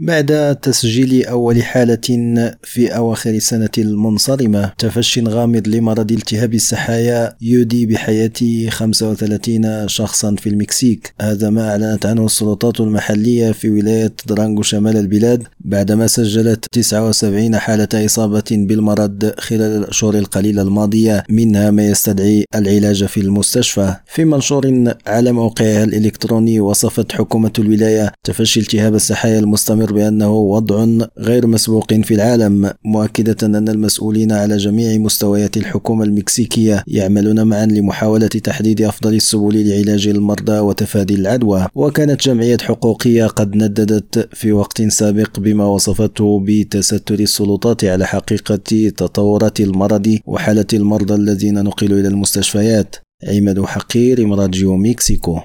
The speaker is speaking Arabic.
بعد تسجيل أول حالة في أواخر السنة المنصرمة؟ تفشي غامض لمرض التهاب السحايا يودي بحياة 35 شخصا في المكسيك. هذا ما أعلنت عنه السلطات المحلية في ولاية درانغو شمال البلاد. بعدما سجلت 79 حالة إصابة بالمرض خلال الأشهر القليلة الماضية منها ما يستدعي العلاج في المستشفى. في منشور على موقعها الإلكتروني وصفت حكومة الولاية تفشي التهاب السحايا المستمر بأنه وضع غير مسبوق في العالم مؤكدة أن المسؤولين على جميع مستويات الحكومة المكسيكية يعملون معا لمحاولة تحديد أفضل السبل لعلاج المرضى وتفادي العدوى. وكانت جمعية حقوقية قد نددت في وقت سابق بما وصفته بتستر السلطات على حقيقة تطورات المرض وحالة المرضى الذين نقلوا إلى المستشفيات. عماد حقير راديو مكسيكو.